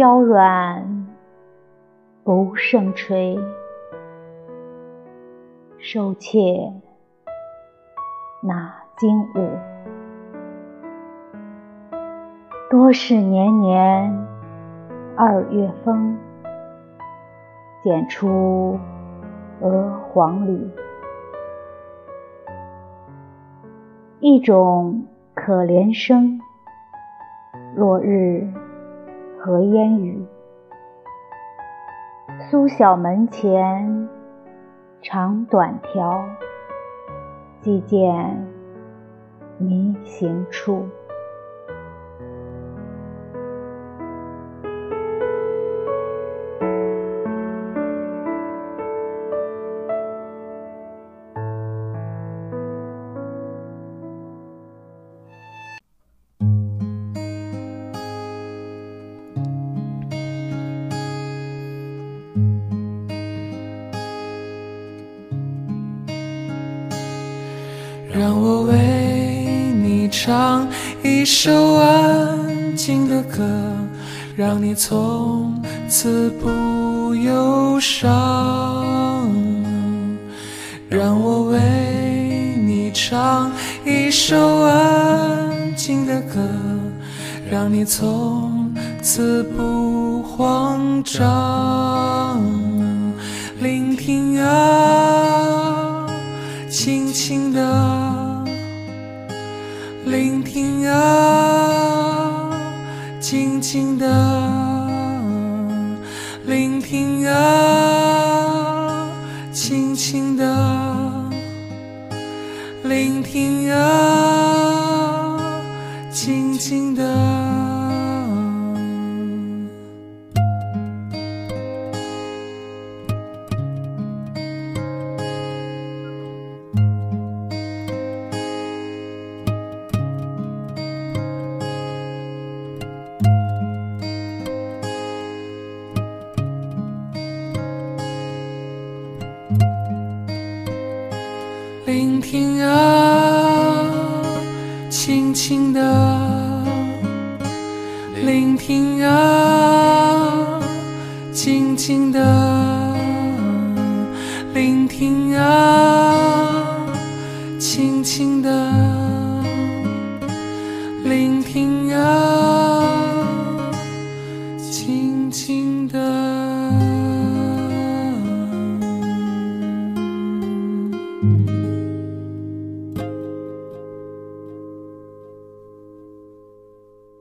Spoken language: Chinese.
娇软，不胜吹。收妾纳金舞，多是年年二月风，剪出鹅黄缕。一种可怜声，落日和烟雨。苏小门前长短条，即见迷行处。让我为你唱一首安静的歌，让你从此不忧伤。让我为你唱一首安静的歌，让你从此不慌张。聆听啊，静静的聆听啊，轻轻的聆听啊，听啊，轻轻的聆听啊，静静的聆听啊，轻轻的聆听啊，静静的。